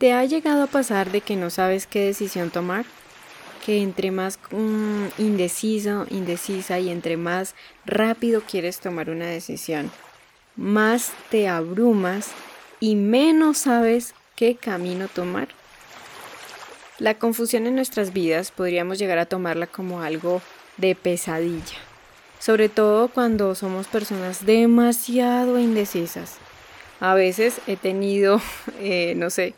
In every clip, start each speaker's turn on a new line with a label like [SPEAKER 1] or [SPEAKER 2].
[SPEAKER 1] ¿Te ha llegado a pasar de que no sabes qué decisión tomar? Que entre más mm, indeciso, indecisa y entre más rápido quieres tomar una decisión, más te abrumas y menos sabes qué camino tomar. La confusión en nuestras vidas podríamos llegar a tomarla como algo de pesadilla, sobre todo cuando somos personas demasiado indecisas. A veces he tenido, eh, no sé,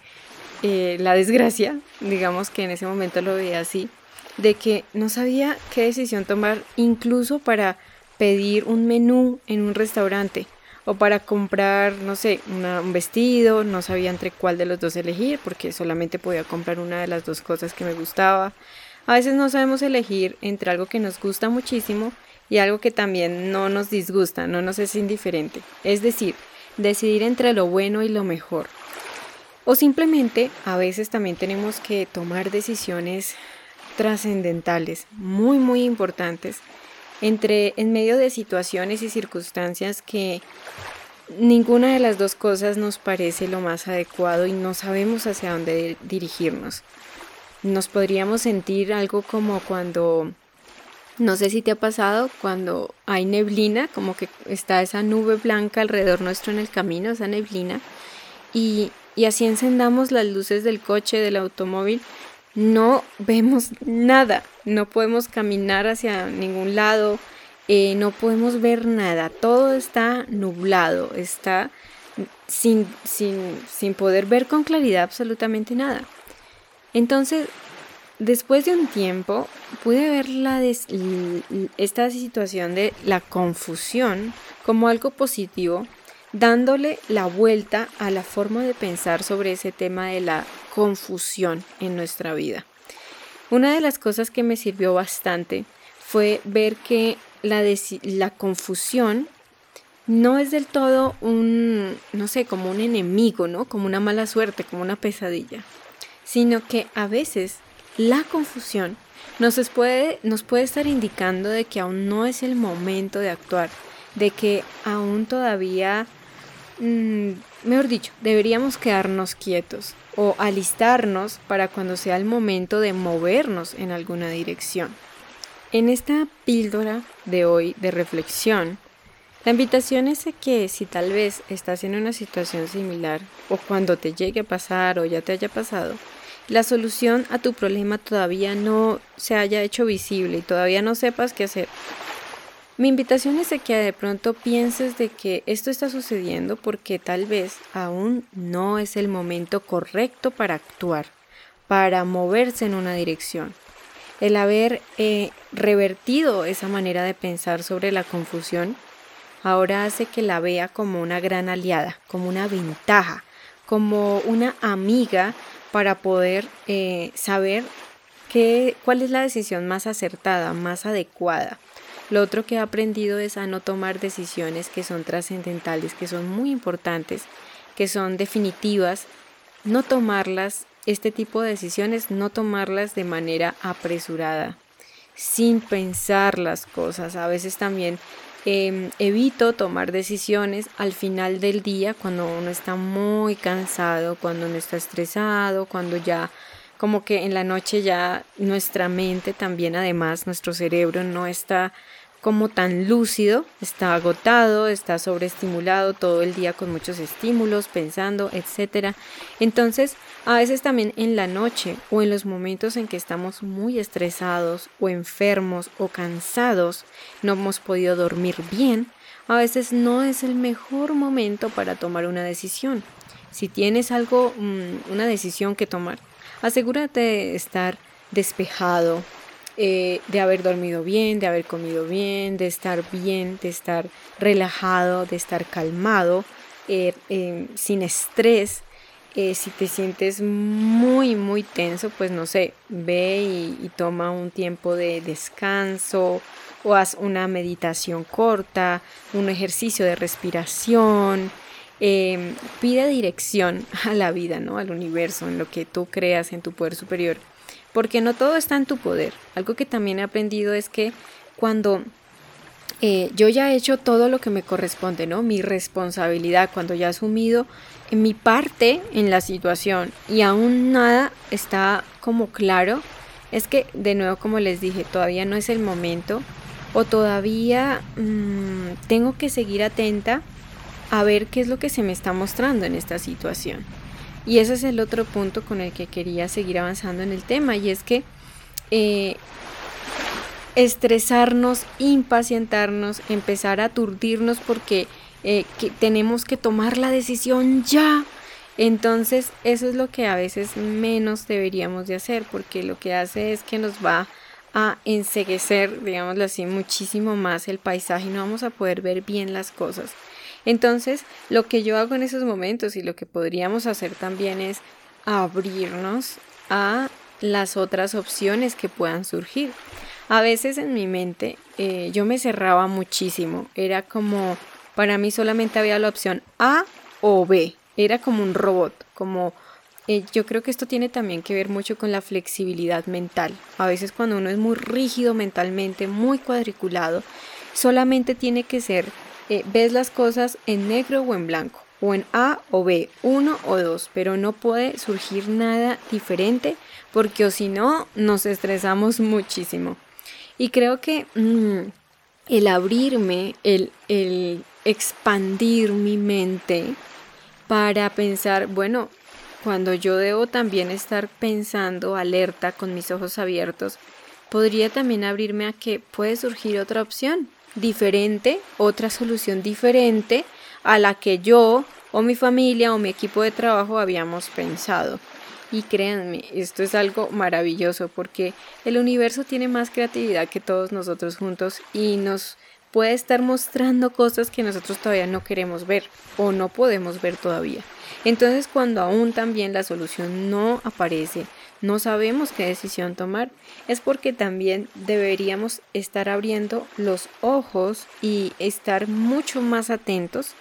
[SPEAKER 1] eh, la desgracia, digamos que en ese momento lo veía así, de que no sabía qué decisión tomar incluso para pedir un menú en un restaurante o para comprar, no sé, un vestido, no sabía entre cuál de los dos elegir porque solamente podía comprar una de las dos cosas que me gustaba. A veces no sabemos elegir entre algo que nos gusta muchísimo y algo que también no nos disgusta, no nos es indiferente. Es decir, decidir entre lo bueno y lo mejor. O simplemente a veces también tenemos que tomar decisiones trascendentales, muy muy importantes, entre en medio de situaciones y circunstancias que ninguna de las dos cosas nos parece lo más adecuado y no sabemos hacia dónde dirigirnos. Nos podríamos sentir algo como cuando no sé si te ha pasado cuando hay neblina, como que está esa nube blanca alrededor nuestro en el camino, esa neblina, y y así encendamos las luces del coche, del automóvil, no vemos nada, no podemos caminar hacia ningún lado, eh, no podemos ver nada, todo está nublado, está sin, sin, poder ver con claridad absolutamente nada. Entonces, después de un tiempo, pude ver la esta situación de la confusión como algo positivo dándole la vuelta a la forma de pensar sobre ese tema de la confusión en nuestra vida. Una de las cosas que me sirvió bastante fue ver que la, confusión no es del todo un, no sé, como un enemigo, ¿no? Como una mala suerte, como una pesadilla, sino que a veces la confusión nos puede, nos puede estar indicando de que aún no es el momento de actuar, de que aún todavía Mm, mejor dicho, deberíamos quedarnos quietos o alistarnos para cuando sea el momento de movernos en alguna dirección. En esta píldora de hoy de reflexión, la invitación es que si tal vez estás en una situación similar o cuando te llegue a pasar o ya te haya pasado, la solución a tu problema todavía no se haya hecho visible y todavía no sepas qué hacer, mi invitación es de que de pronto pienses de que esto está sucediendo porque tal vez aún no es el momento correcto para actuar, para moverse en una dirección. El haber eh, revertido esa manera de pensar sobre la confusión ahora hace que la vea como una gran aliada, como una ventaja, como una amiga para poder eh, saber qué, cuál es la decisión más acertada, más adecuada. Lo otro que he aprendido es a no tomar decisiones que son trascendentales, que son muy importantes, que son definitivas, no tomarlas, este tipo de decisiones, no tomarlas de manera apresurada, sin pensar las cosas. A veces también em, evito tomar decisiones al final del día cuando uno está muy cansado, cuando uno está estresado, cuando ya como que en la noche ya nuestra mente también además nuestro cerebro no está como tan lúcido, está agotado, está sobreestimulado todo el día con muchos estímulos, pensando, etc. Entonces, a veces también en la noche o en los momentos en que estamos muy estresados o enfermos o cansados, no hemos podido dormir bien, a veces no es el mejor momento para tomar una decisión. Si tienes algo, mm, una decisión que tomar, asegúrate de estar despejado, eh, de haber dormido bien, de haber comido bien, de estar bien, de estar relajado, de estar calmado, eh, em, sin estrés. Eh, si te sientes muy, muy tenso, pues no sé, ve y, toma un tiempo de descanso o haz una meditación corta, un ejercicio de respiración. Em, pide dirección a la vida, ¿no? Al universo, en lo que tú creas, en tu poder superior porque no todo está en tu poder. Algo que también he aprendido es que cuando eh, yo ya he hecho todo lo que me corresponde, ¿no? Mi responsabilidad, cuando ya he asumido mi parte en la situación y aún nada está como claro, es que de nuevo como les dije, todavía no es el momento o todavía mm, tengo que seguir atenta a ver qué es lo que se me está mostrando en esta situación. Y ese es el otro punto con el que quería seguir avanzando en el tema y es que eh, estresarnos, impacientarnos, empezar a aturdirnos porque eh, tenemos que tomar la decisión ya. Entonces eso es lo que a veces menos deberíamos de hacer porque lo que hace es que nos va a enseguecer, digámoslo así, muchísimo más el paisaje y no vamos a poder ver bien las cosas. Entonces, lo que yo hago en esos momentos y lo que podríamos hacer también es abrirnos a las otras opciones que puedan surgir. A veces en mi mente eh, yo me cerraba muchísimo, era como, para mí solamente había la opción A o B, era como un robot, como eh, yo creo que esto tiene también que ver mucho con la flexibilidad mental. A veces cuando uno es muy rígido mentalmente, muy cuadriculado, solamente tiene que ser, eh, ves las cosas en negro o en blanco, o en A o B, uno o dos, pero no puede surgir nada diferente porque o si no, nos estresamos muchísimo. Y creo que mm, el abrirme, el, el expandir mi mente para pensar, bueno, cuando yo debo también estar pensando alerta con mis ojos abiertos, podría también abrirme a que puede surgir otra opción diferente, otra solución diferente a la que yo o mi familia o mi equipo de trabajo habíamos pensado. Y créanme, esto es algo maravilloso porque el universo tiene más creatividad que todos nosotros juntos y nos puede estar mostrando cosas que nosotros todavía no queremos ver o no podemos ver todavía. Entonces cuando aún también la solución no aparece, no sabemos qué decisión tomar, es porque también deberíamos estar abriendo los ojos y estar mucho más atentos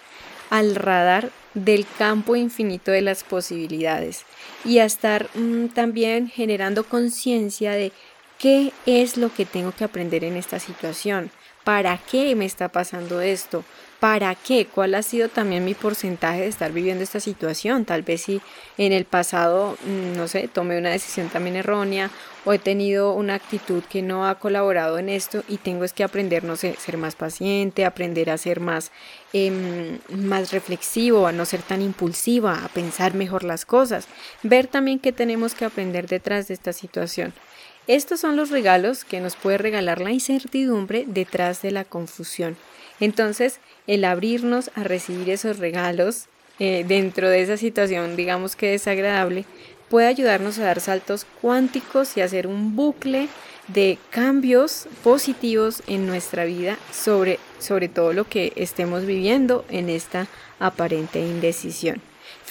[SPEAKER 1] al radar del campo infinito de las posibilidades y a estar mm, también generando conciencia de qué es lo que tengo que aprender en esta situación, para qué me está pasando esto, ¿Para qué? ¿Cuál ha sido también mi porcentaje de estar viviendo esta situación? Tal vez si en el pasado, mm, no sé, tomé una decisión también errónea o he tenido una actitud que no ha colaborado en esto y tengo es que aprender, no sé, ser más paciente, aprender a ser más, em, más reflexivo, a no ser tan impulsiva, a pensar mejor las cosas, ver también qué tenemos que aprender detrás de esta situación. Estos son los regalos que nos puede regalar la incertidumbre detrás de la confusión. Entonces, el abrirnos a recibir esos regalos eh, dentro de esa situación, digamos que desagradable, puede ayudarnos a dar saltos cuánticos y hacer un bucle de cambios positivos en nuestra vida sobre, sobre todo lo que estemos viviendo en esta aparente indecisión.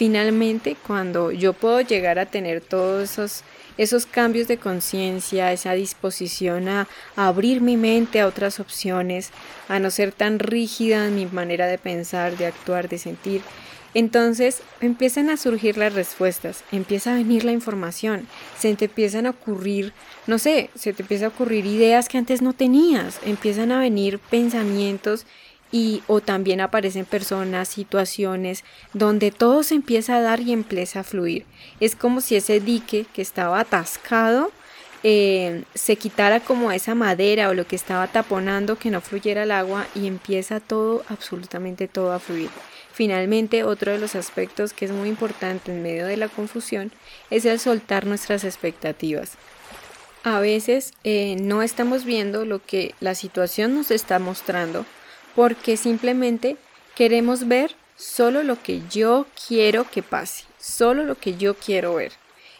[SPEAKER 1] Finalmente, cuando yo puedo llegar a tener todos esos esos cambios de conciencia, esa disposición a, abrir mi mente a otras opciones, a no ser tan rígida en mi manera de pensar, de actuar, de sentir. Entonces empiezan a surgir las respuestas, empieza a venir la información, se te empiezan a ocurrir, no sé, se te empieza a ocurrir ideas que antes no tenías, empiezan a venir pensamientos y o también aparecen personas, situaciones donde todo se empieza a dar y empieza a fluir. Es como si ese dique que estaba atascado eh, se quitara como esa madera o lo que estaba taponando que no fluyera el agua y empieza todo, absolutamente todo a fluir. Finalmente, otro de los aspectos que es muy importante en medio de la confusión es el soltar nuestras expectativas. A veces eh, no estamos viendo lo que la situación nos está mostrando porque simplemente queremos ver solo lo que yo quiero que pase, solo lo que yo quiero ver.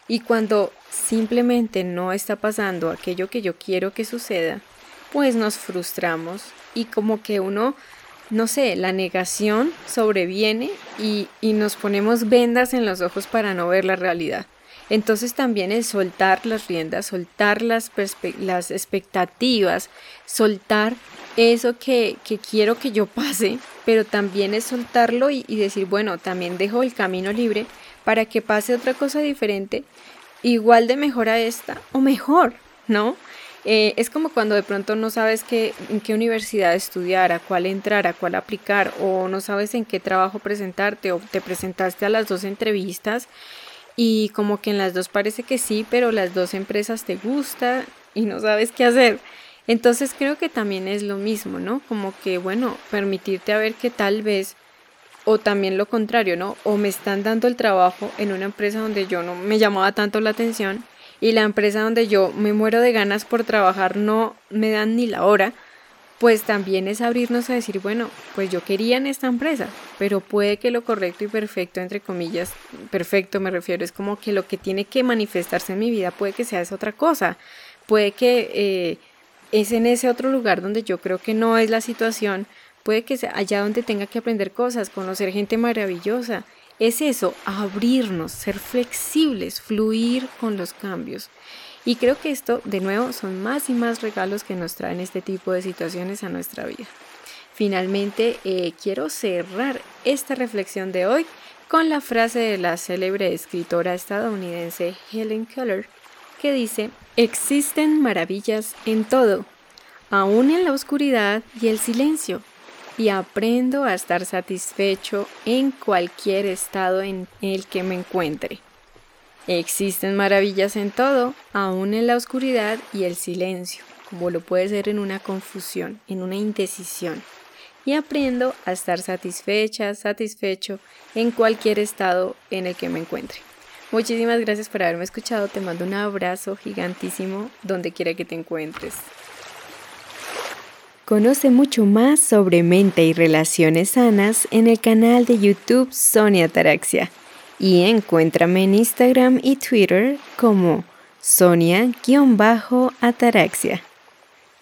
[SPEAKER 1] Y cuando simplemente no está pasando aquello que yo quiero que suceda, pues nos frustramos y como que uno, no sé, la negación sobreviene y, y nos ponemos vendas en los ojos para no ver la realidad. Entonces también es soltar las riendas, soltar las, las expectativas, soltar eso que, quiero que yo pase, pero también es soltarlo y, decir, bueno, también dejo el camino libre para que pase otra cosa diferente, igual de mejor a esta o mejor, ¿no? Eh, es como cuando de pronto no sabes qué, en qué universidad estudiar, a cuál entrar, a cuál aplicar, o no sabes en qué trabajo presentarte, o te presentaste a las dos entrevistas y como que en las dos parece que sí, pero las dos empresas te gustan y no sabes qué hacer. Entonces creo que también es lo mismo, ¿no? Como que, bueno, permitirte a ver que tal vez, o también lo contrario, ¿no? O me están dando el trabajo en una empresa donde yo no me llamaba tanto la atención y la empresa donde yo me muero de ganas por trabajar no me dan ni la hora, pues también es abrirnos a decir, bueno, pues yo quería en esta empresa, pero puede que lo correcto y perfecto, entre comillas, perfecto me refiero, es como que lo que tiene que manifestarse en mi vida puede que sea esa otra cosa, puede que eh, es en ese otro lugar donde yo creo que no es la situación, puede que sea allá donde tenga que aprender cosas, conocer gente maravillosa, es eso, abrirnos, ser flexibles, fluir con los cambios. Y creo que esto, de nuevo, son más y más regalos que nos traen este tipo de situaciones a nuestra vida. Finalmente, eh, quiero cerrar esta reflexión de hoy con la frase de la célebre escritora estadounidense Helen Keller, que dice, existen maravillas en todo, aún en la oscuridad y el silencio y aprendo a estar satisfecho en cualquier estado en el que me encuentre. Existen maravillas en todo, aún en la oscuridad y el silencio, como lo puede ser en una confusión, en una indecisión. Y aprendo a estar satisfecha, satisfecho en cualquier estado en el que me encuentre. Muchísimas gracias por haberme escuchado. Te mando un abrazo gigantísimo donde quiera que te encuentres. Conoce mucho más sobre mente y relaciones sanas en el canal de YouTube Sonia Taraxia y encuéntrame en Instagram y Twitter como Sonia-Ataraxia.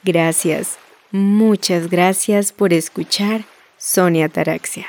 [SPEAKER 1] Gracias, muchas gracias por escuchar Sonia Taraxia.